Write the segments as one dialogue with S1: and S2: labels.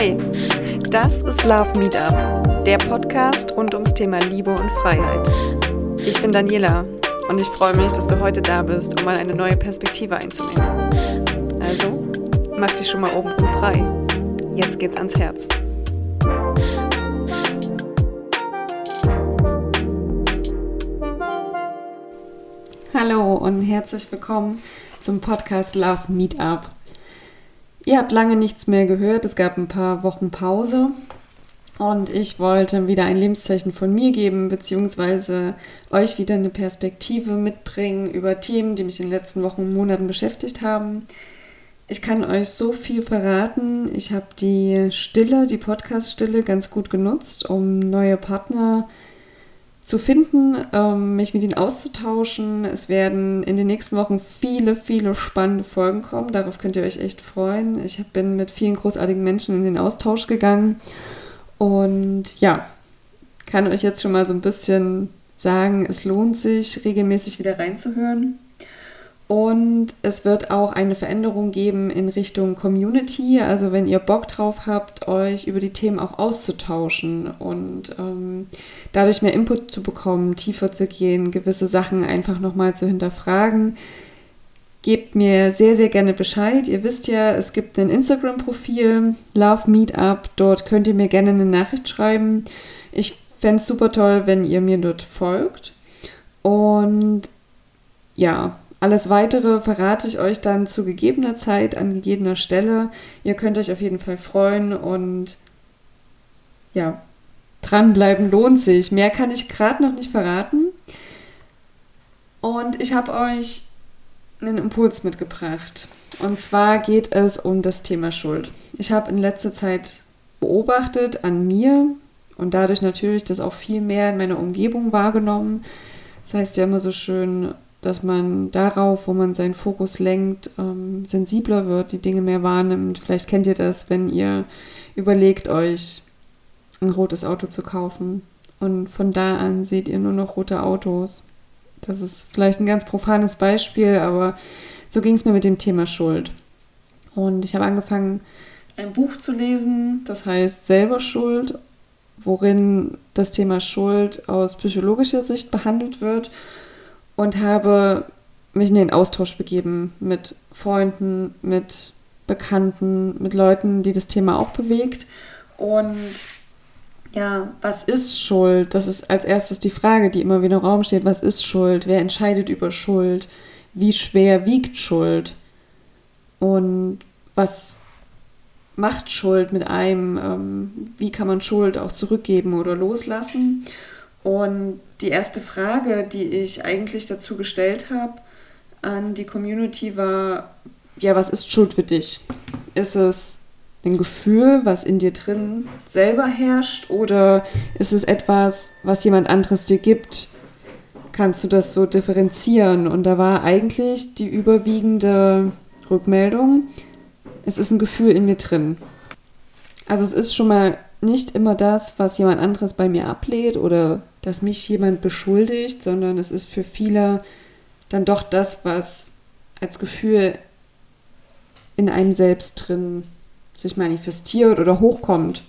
S1: Hey, das ist Love Meetup, der Podcast rund ums Thema Liebe und Freiheit. Ich bin Daniela und ich freue mich, dass du heute da bist, um mal eine neue Perspektive einzunehmen. Also, mach dich schon mal oben frei. Jetzt geht's ans Herz. Hallo und herzlich willkommen zum Podcast Love Meetup. Ihr habt lange nichts mehr gehört, es gab ein paar Wochen Pause und ich wollte wieder ein Lebenszeichen von mir geben, beziehungsweise euch wieder eine Perspektive mitbringen über Themen, die mich in den letzten Wochen und Monaten beschäftigt haben. Ich kann euch so viel verraten. Ich habe die Stille, die Podcast-Stille ganz gut genutzt, um neue Partner zu zu finden, ähm, mich mit ihnen auszutauschen. Es werden in den nächsten Wochen viele, viele spannende Folgen kommen. Darauf könnt ihr euch echt freuen. Ich bin mit vielen großartigen Menschen in den Austausch gegangen und ja, kann euch jetzt schon mal so ein bisschen sagen, es lohnt sich, regelmäßig wieder reinzuhören. Und es wird auch eine Veränderung geben in Richtung Community. Also wenn ihr Bock drauf habt, euch über die Themen auch auszutauschen und ähm, dadurch mehr Input zu bekommen, tiefer zu gehen, gewisse Sachen einfach nochmal zu hinterfragen, gebt mir sehr, sehr gerne Bescheid. Ihr wisst ja, es gibt ein Instagram-Profil, Love Meetup. Dort könnt ihr mir gerne eine Nachricht schreiben. Ich fände es super toll, wenn ihr mir dort folgt. Und ja, alles weitere verrate ich euch dann zu gegebener Zeit, an gegebener Stelle. Ihr könnt euch auf jeden Fall freuen und ja, dranbleiben lohnt sich. Mehr kann ich gerade noch nicht verraten. Und ich habe euch einen Impuls mitgebracht. Und zwar geht es um das Thema Schuld. Ich habe in letzter Zeit beobachtet an mir und dadurch natürlich das auch viel mehr in meiner Umgebung wahrgenommen. Das heißt ja immer so schön, dass man darauf, wo man seinen Fokus lenkt, ähm, sensibler wird, die Dinge mehr wahrnimmt. Vielleicht kennt ihr das, wenn ihr überlegt, euch ein rotes Auto zu kaufen und von da an seht ihr nur noch rote Autos. Das ist vielleicht ein ganz profanes Beispiel, aber so ging es mir mit dem Thema Schuld. Und ich habe angefangen, ein Buch zu lesen, das heißt Selber Schuld, worin das Thema Schuld aus psychologischer Sicht behandelt wird und habe mich in den Austausch begeben mit Freunden, mit Bekannten, mit Leuten, die das Thema auch bewegt. Und ja, was ist Schuld? Das ist als erstes die Frage, die immer wieder im Raum steht. Was ist Schuld? Wer entscheidet über Schuld? Wie schwer wiegt Schuld? Und was macht Schuld mit einem? Ähm, wie kann man Schuld auch zurückgeben oder loslassen? Und die erste Frage, die ich eigentlich dazu gestellt habe an die Community war, ja, was ist Schuld für dich? Ist es ein Gefühl, was in dir drin selber herrscht oder ist es etwas, was jemand anderes dir gibt? Kannst du das so differenzieren? Und da war eigentlich die überwiegende Rückmeldung, es ist ein Gefühl in mir drin. Also es ist schon mal nicht immer das, was jemand anderes bei mir ablehnt oder dass mich jemand beschuldigt, sondern es ist für viele dann doch das, was als Gefühl in einem selbst drin sich manifestiert oder hochkommt.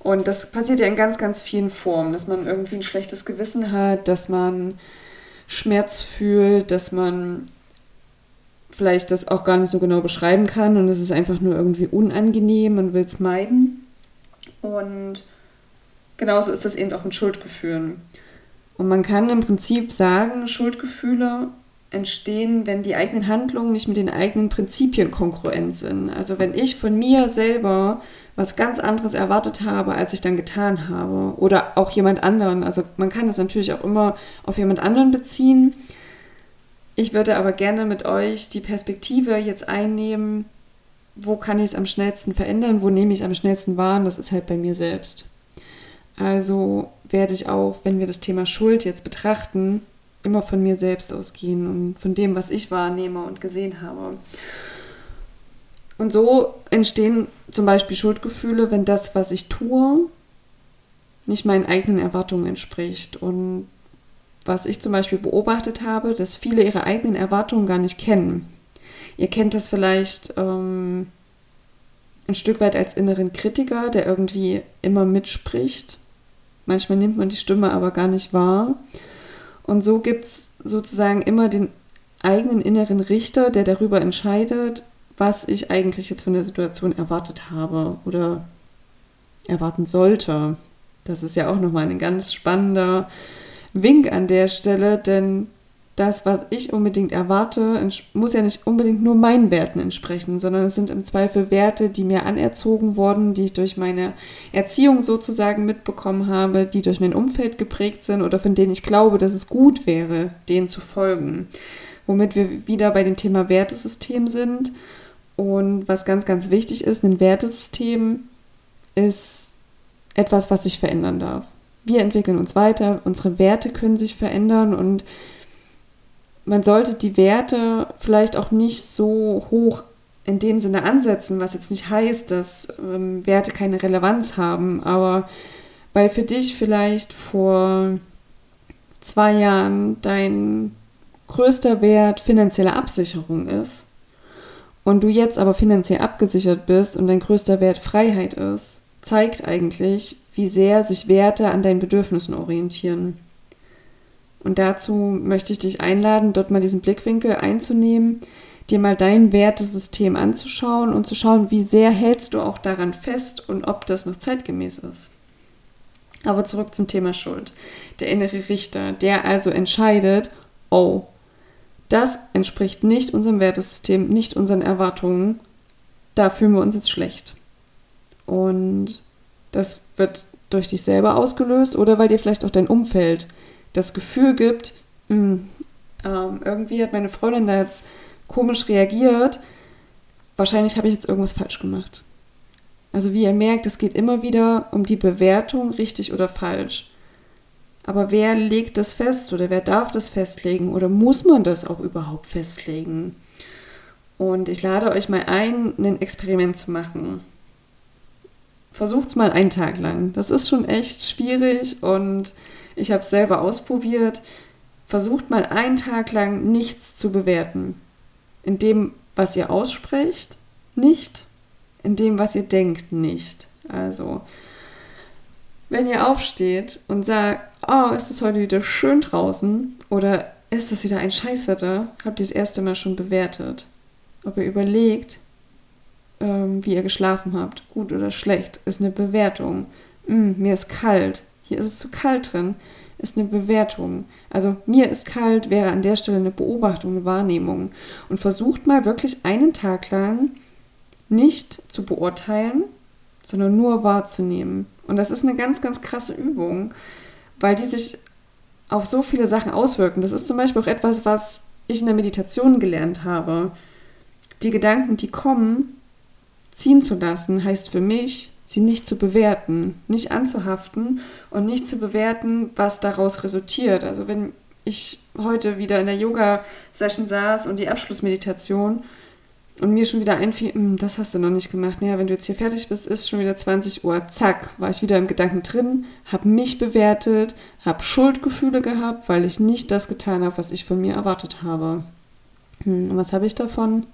S1: Und das passiert ja in ganz, ganz vielen Formen, dass man irgendwie ein schlechtes Gewissen hat, dass man Schmerz fühlt, dass man vielleicht das auch gar nicht so genau beschreiben kann und es ist einfach nur irgendwie unangenehm, man will es meiden. Und genauso ist das eben auch mit Schuldgefühlen. Und man kann im Prinzip sagen, Schuldgefühle entstehen, wenn die eigenen Handlungen nicht mit den eigenen Prinzipien kongruent sind. Also wenn ich von mir selber was ganz anderes erwartet habe, als ich dann getan habe. Oder auch jemand anderen. Also man kann das natürlich auch immer auf jemand anderen beziehen. Ich würde aber gerne mit euch die Perspektive jetzt einnehmen, wo kann ich es am schnellsten verändern, wo nehme ich am schnellsten wahr, das ist halt bei mir selbst. Also werde ich auch, wenn wir das Thema Schuld jetzt betrachten, immer von mir selbst ausgehen und von dem, was ich wahrnehme und gesehen habe. Und so entstehen zum Beispiel Schuldgefühle, wenn das, was ich tue, nicht meinen eigenen Erwartungen entspricht. Und was ich zum Beispiel beobachtet habe, dass viele ihre eigenen Erwartungen gar nicht kennen. Ihr kennt das vielleicht, ähm, ein Stück weit als inneren Kritiker, der irgendwie immer mitspricht. Manchmal nimmt man die Stimme aber gar nicht wahr. Und so gibt es sozusagen immer den eigenen inneren Richter, der darüber entscheidet, was ich eigentlich jetzt von der Situation erwartet habe oder erwarten sollte. Das ist ja auch nochmal ein ganz spannender Wink an der Stelle, denn das, was ich unbedingt erwarte, muss ja nicht unbedingt nur meinen Werten entsprechen, sondern es sind im Zweifel Werte, die mir anerzogen wurden, die ich durch meine Erziehung sozusagen mitbekommen habe, die durch mein Umfeld geprägt sind oder von denen ich glaube, dass es gut wäre, denen zu folgen. Womit wir wieder bei dem Thema Wertesystem sind. Und was ganz, ganz wichtig ist, ein Wertesystem ist etwas, was sich verändern darf. Wir entwickeln uns weiter, unsere Werte können sich verändern und man sollte die Werte vielleicht auch nicht so hoch in dem Sinne ansetzen, was jetzt nicht heißt, dass ähm, Werte keine Relevanz haben, aber weil für dich vielleicht vor zwei Jahren dein größter Wert finanzielle Absicherung ist und du jetzt aber finanziell abgesichert bist und dein größter Wert Freiheit ist, zeigt eigentlich, wie sehr sich Werte an deinen Bedürfnissen orientieren. Und dazu möchte ich dich einladen, dort mal diesen Blickwinkel einzunehmen, dir mal dein Wertesystem anzuschauen und zu schauen, wie sehr hältst du auch daran fest und ob das noch zeitgemäß ist. Aber zurück zum Thema Schuld. Der innere Richter, der also entscheidet, oh, das entspricht nicht unserem Wertesystem, nicht unseren Erwartungen, da fühlen wir uns jetzt schlecht. Und das wird durch dich selber ausgelöst oder weil dir vielleicht auch dein Umfeld das Gefühl gibt, mh, hm, ähm, irgendwie hat meine Freundin da jetzt komisch reagiert, wahrscheinlich habe ich jetzt irgendwas falsch gemacht. Also wie ihr merkt, es geht immer wieder um die Bewertung, richtig oder falsch. Aber wer legt das fest oder wer darf das festlegen oder muss man das auch überhaupt festlegen? Und ich lade euch mal ein, ein Experiment zu machen. Versucht es mal einen Tag lang. Das ist schon echt schwierig und ich habe es selber ausprobiert. Versucht mal einen Tag lang nichts zu bewerten. In dem, was ihr aussprecht, nicht. In dem, was ihr denkt, nicht. Also, wenn ihr aufsteht und sagt, oh, ist es heute wieder schön draußen oder ist das wieder ein Scheißwetter, habt ihr das erste Mal schon bewertet. Ob ihr überlegt, ähm, wie ihr geschlafen habt, gut oder schlecht, ist eine Bewertung. Mm, mir ist kalt, hier ist es zu kalt drin, ist eine Bewertung. Also mir ist kalt wäre an der Stelle eine Beobachtung, eine Wahrnehmung. Und versucht mal wirklich einen Tag lang nicht zu beurteilen, sondern nur wahrzunehmen. Und das ist eine ganz, ganz krasse Übung, weil die sich auf so viele Sachen auswirken. Das ist zum Beispiel auch etwas, was ich in der Meditation gelernt habe. Die Gedanken, die kommen, ziehen zu lassen, heißt für mich, sie nicht zu bewerten, nicht anzuhaften und nicht zu bewerten, was daraus resultiert. Also wenn ich heute wieder in der Yoga-Session saß und die Abschlussmeditation und mir schon wieder einfiel, hm, das hast du noch nicht gemacht. Naja, wenn du jetzt hier fertig bist, ist schon wieder 20 Uhr. Zack, war ich wieder im Gedanken drin, habe mich bewertet, habe Schuldgefühle gehabt, weil ich nicht das getan habe, was ich von mir erwartet habe. Hm, und was habe ich davon?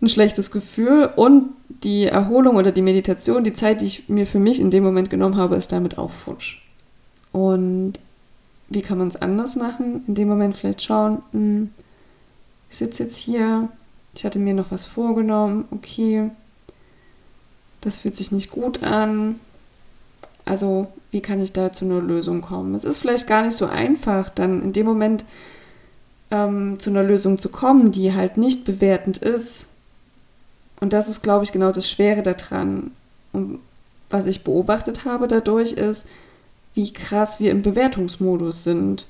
S1: Ein schlechtes Gefühl und die Erholung oder die Meditation, die Zeit, die ich mir für mich in dem Moment genommen habe, ist damit auch futsch. Und wie kann man es anders machen? In dem Moment vielleicht schauen, hm, ich sitze jetzt hier, ich hatte mir noch was vorgenommen, okay, das fühlt sich nicht gut an. Also, wie kann ich da zu einer Lösung kommen? Es ist vielleicht gar nicht so einfach, dann in dem Moment ähm, zu einer Lösung zu kommen, die halt nicht bewertend ist, und das ist, glaube ich, genau das Schwere daran. Und was ich beobachtet habe dadurch ist, wie krass wir im Bewertungsmodus sind.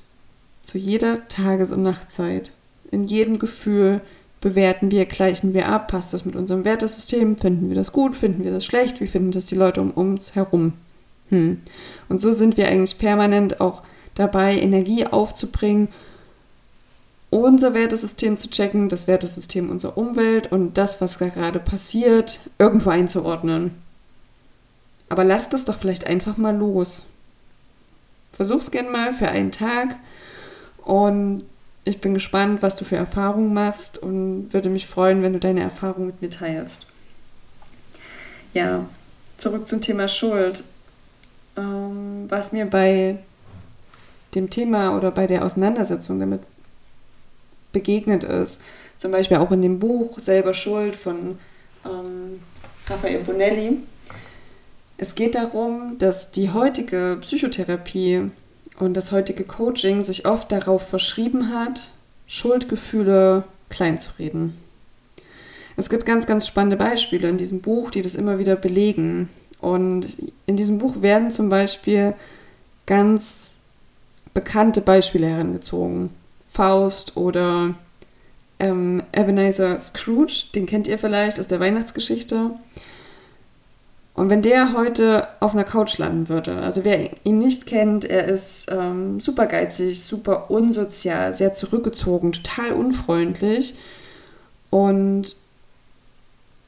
S1: Zu jeder Tages- und Nachtzeit. In jedem Gefühl bewerten wir, gleichen wir ab, passt das mit unserem Wertesystem, finden wir das gut, finden wir das schlecht, wie finden das die Leute um uns herum. Hm. Und so sind wir eigentlich permanent auch dabei, Energie aufzubringen unser Wertesystem zu checken, das Wertesystem unserer Umwelt und das, was gerade passiert, irgendwo einzuordnen. Aber lass das doch vielleicht einfach mal los. Versuch's gern mal für einen Tag und ich bin gespannt, was du für Erfahrungen machst und würde mich freuen, wenn du deine Erfahrungen mit mir teilst. ja, zurück zum Thema Schuld. Ähm, was mir bei dem Thema oder bei der Auseinandersetzung damit begegnet ist, zum Beispiel auch in dem Buch Selber Schuld von ähm, Raphael Bonelli. Es geht darum, dass die heutige Psychotherapie und das heutige Coaching sich oft darauf verschrieben hat, Schuldgefühle kleinzureden. Es gibt ganz, ganz spannende Beispiele in diesem Buch, die das immer wieder belegen. Und in diesem Buch werden zum Beispiel ganz bekannte Beispiele herangezogen. Faust oder ähm, Ebenezer Scrooge, den kennt ihr vielleicht aus der Weihnachtsgeschichte. Und wenn der heute auf einer Couch landen würde, also wer ihn nicht kennt, er ist ähm, super geizig, super unsozial, sehr zurückgezogen, total unfreundlich. Und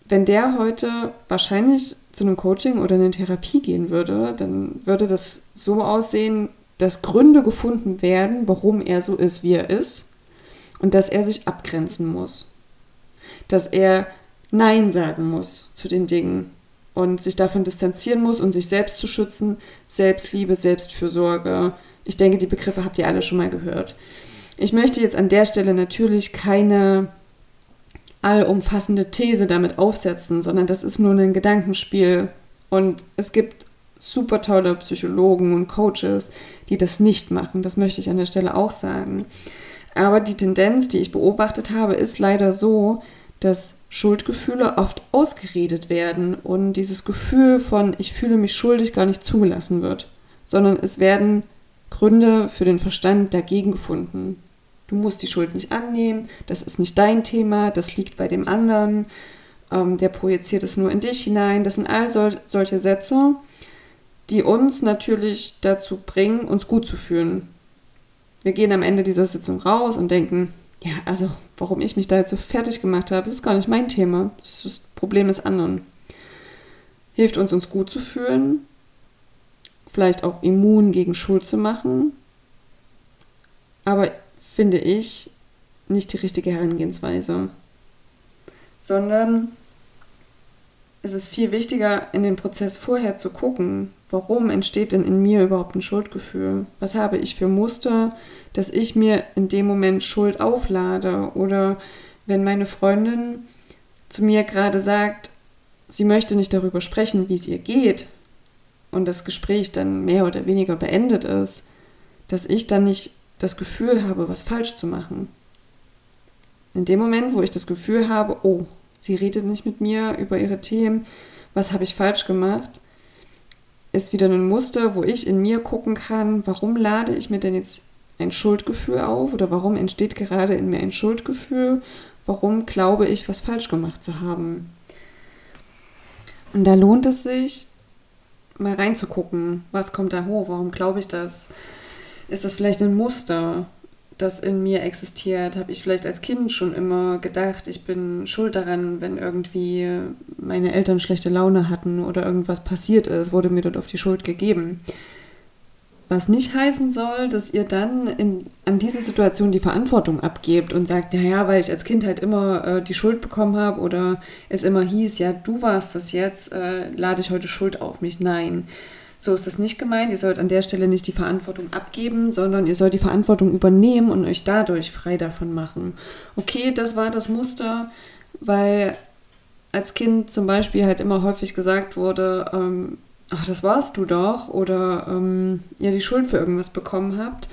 S1: wenn der heute wahrscheinlich zu einem Coaching oder einer Therapie gehen würde, dann würde das so aussehen, dass Gründe gefunden werden, warum er so ist, wie er ist. Und dass er sich abgrenzen muss. Dass er Nein sagen muss zu den Dingen und sich davon distanzieren muss und sich selbst zu schützen. Selbstliebe, Selbstfürsorge. Ich denke, die Begriffe habt ihr alle schon mal gehört. Ich möchte jetzt an der Stelle natürlich keine allumfassende These damit aufsetzen, sondern das ist nur ein Gedankenspiel. Und es gibt super tolle Psychologen und Coaches, die das nicht machen. Das möchte ich an der Stelle auch sagen. Aber die Tendenz, die ich beobachtet habe, ist leider so, dass Schuldgefühle oft ausgeredet werden und dieses Gefühl von ich fühle mich schuldig gar nicht zugelassen wird, sondern es werden Gründe für den Verstand dagegen gefunden. Du musst die Schuld nicht annehmen, das ist nicht dein Thema, das liegt bei dem anderen, ähm, der projiziert es nur in dich hinein. Das sind all sol solche Sätze, die uns natürlich dazu bringen, uns gut zu fühlen. Wir gehen am Ende dieser Sitzung raus und denken, ja, also warum ich mich da jetzt so fertig gemacht habe, ist gar nicht mein Thema. Das ist das Problem des anderen. Hilft uns, uns gut zu fühlen, vielleicht auch immun gegen Schuld zu machen, aber finde ich nicht die richtige Herangehensweise, sondern es ist viel wichtiger, in den Prozess vorher zu gucken, warum entsteht denn in mir überhaupt ein Schuldgefühl? Was habe ich für Muster, dass ich mir in dem Moment Schuld auflade? Oder wenn meine Freundin zu mir gerade sagt, sie möchte nicht darüber sprechen, wie es ihr geht, und das Gespräch dann mehr oder weniger beendet ist, dass ich dann nicht das Gefühl habe, was falsch zu machen. In dem Moment, wo ich das Gefühl habe, oh, sie redet nicht mit mir über ihre Themen, was habe ich falsch gemacht, ist wieder ein Muster, wo ich in mir gucken kann, warum lade ich mir denn jetzt ein Schuldgefühl auf oder warum entsteht gerade in mir ein Schuldgefühl, warum glaube ich, was falsch gemacht zu haben. Und da lohnt es sich, mal reinzugucken, was kommt da hoch, warum glaube ich das? Ist das vielleicht ein Muster? Das in mir existiert, habe ich vielleicht als Kind schon immer gedacht, ich bin schuld daran, wenn irgendwie meine Eltern schlechte Laune hatten oder irgendwas passiert ist, wurde mir dort auf die Schuld gegeben. Was nicht heißen soll, dass ihr dann in, an diese Situation die Verantwortung abgebt und sagt, ja, ja, weil ich als Kind halt immer äh, die Schuld bekommen habe oder es immer hieß, ja, du warst das jetzt, äh, lade ich heute Schuld auf mich. Nein. So ist das nicht gemeint. Ihr sollt an der Stelle nicht die Verantwortung abgeben, sondern ihr sollt die Verantwortung übernehmen und euch dadurch frei davon machen. Okay, das war das Muster, weil als Kind zum Beispiel halt immer häufig gesagt wurde, ähm, ach, das warst du doch, oder ähm, ihr die Schuld für irgendwas bekommen habt,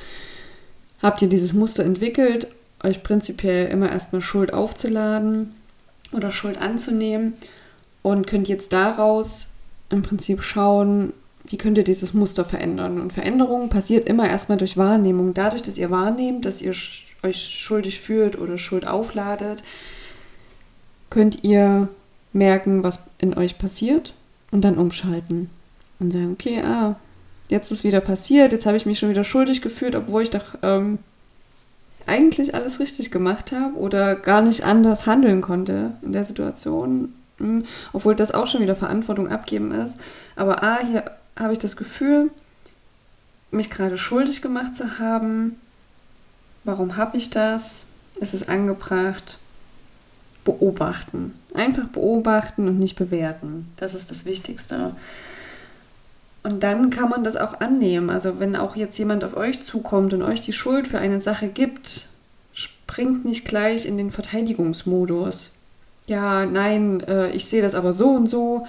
S1: habt ihr dieses Muster entwickelt, euch prinzipiell immer erstmal Schuld aufzuladen oder Schuld anzunehmen und könnt jetzt daraus im Prinzip schauen, wie könnt ihr dieses Muster verändern? Und Veränderung passiert immer erstmal durch Wahrnehmung. Dadurch, dass ihr wahrnehmt, dass ihr euch schuldig fühlt oder Schuld aufladet, könnt ihr merken, was in euch passiert und dann umschalten und sagen, okay, ah, jetzt ist wieder passiert, jetzt habe ich mich schon wieder schuldig gefühlt, obwohl ich doch ähm, eigentlich alles richtig gemacht habe oder gar nicht anders handeln konnte in der Situation, hm, obwohl das auch schon wieder Verantwortung abgeben ist. Aber ah, hier habe ich das Gefühl, mich gerade schuldig gemacht zu haben. Warum habe ich das? Ist es angebracht? beobachten. Einfach beobachten und nicht bewerten. Das ist das Wichtigste. Und dann kann man das auch annehmen. Also wenn auch jetzt jemand auf euch zukommt und euch die Schuld für eine Sache gibt, springt nicht gleich in den Verteidigungsmodus. Ja, nein, äh, ich sehe das aber so und so,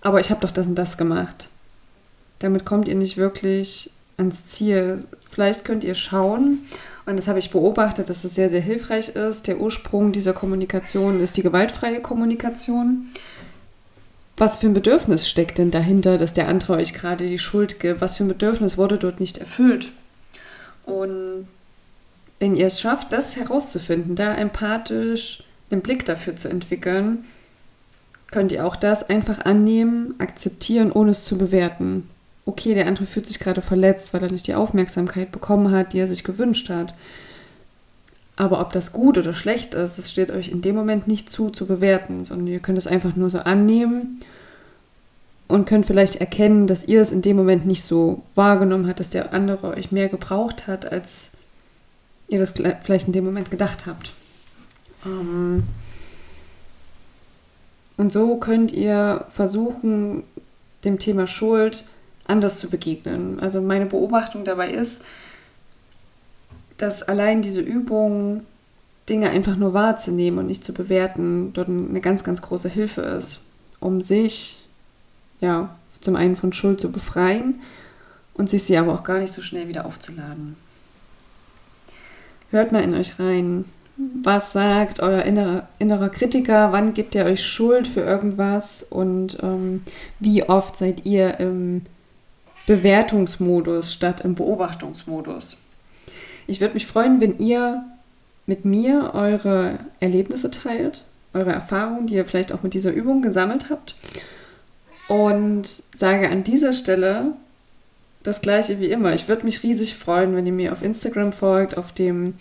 S1: aber ich habe doch das und das gemacht. Damit kommt ihr nicht wirklich ans Ziel. Vielleicht könnt ihr schauen, und das habe ich beobachtet, dass es sehr, sehr hilfreich ist. Der Ursprung dieser Kommunikation ist die gewaltfreie Kommunikation was für ein Bedürfnis steckt denn dahinter, dass der andere euch gerade die Schuld gibt? Was für ein Bedürfnis wurde dort nicht erfüllt? Und wenn ihr es schafft, das herauszufinden, da empathisch einen Blick dafür zu entwickeln, könnt ihr auch das einfach annehmen, akzeptieren, ohne es zu bewerten. Okay, der andere fühlt sich gerade verletzt, weil er nicht die Aufmerksamkeit bekommen hat, die er sich gewünscht hat. Aber ob das gut oder schlecht ist, das steht euch in dem Moment nicht zu, zu bewerten, sondern ihr könnt es einfach nur so annehmen und könnt vielleicht erkennen, dass ihr es in dem Moment nicht so wahrgenommen habt, dass der andere euch mehr gebraucht hat, als ihr das vielleicht in dem Moment gedacht habt. Ähm, und so könnt ihr versuchen, dem Thema Schuld anders zu begegnen. Also meine Beobachtung dabei ist, dass allein diese Übung, Dinge einfach nur wahrzunehmen und nicht zu bewerten, dort eine ganz, ganz große Hilfe ist, um sich ja zum einen von Schuld zu befreien und sich sie aber auch gar nicht so schnell wieder aufzuladen. Hört mal in euch rein. Was sagt euer innerer, innerer Kritiker? Wann gibt ihr euch Schuld für irgendwas? Und ähm, wie oft seid ihr im Bewertungsmodus statt im Beobachtungsmodus? Ich würde mich freuen, wenn ihr mit mir eure Erlebnisse teilt, eure Erfahrungen, die ihr vielleicht auch mit dieser Übung gesammelt habt. Und sage an dieser Stelle das gleiche wie immer. Ich würde mich riesig freuen, wenn ihr mir auf Instagram folgt, auf dem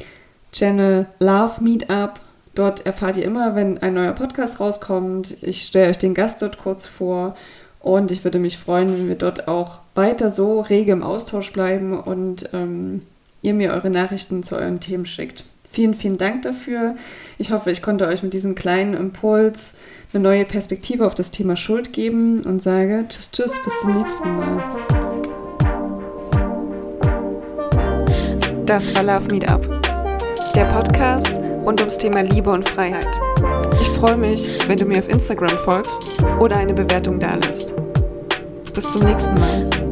S1: Channel Love Meetup. Dort erfahrt ihr immer, wenn ein neuer Podcast rauskommt. Ich stelle euch den Gast dort kurz vor. Und ich würde mich freuen, wenn wir dort auch weiter so rege im Austausch bleiben und ähm, ihr mir eure Nachrichten zu euren Themen schickt. Vielen, vielen Dank dafür. Ich hoffe, ich konnte euch mit diesem kleinen Impuls eine neue Perspektive auf das Thema Schuld geben und sage Tschüss, Tschüss, bis zum nächsten Mal. Das war Love Meetup, der Podcast rund ums Thema Liebe und Freiheit. Ich freue mich, wenn du mir auf Instagram folgst oder eine Bewertung da lässt. Bis zum nächsten Mal.